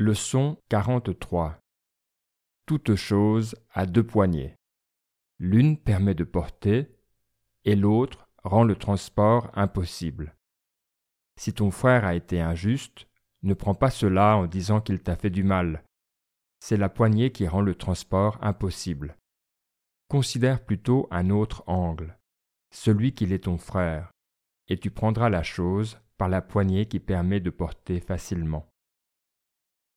Leçon 43 Toute chose a deux poignées. L'une permet de porter et l'autre rend le transport impossible. Si ton frère a été injuste, ne prends pas cela en disant qu'il t'a fait du mal. C'est la poignée qui rend le transport impossible. Considère plutôt un autre angle, celui qu'il est ton frère, et tu prendras la chose par la poignée qui permet de porter facilement.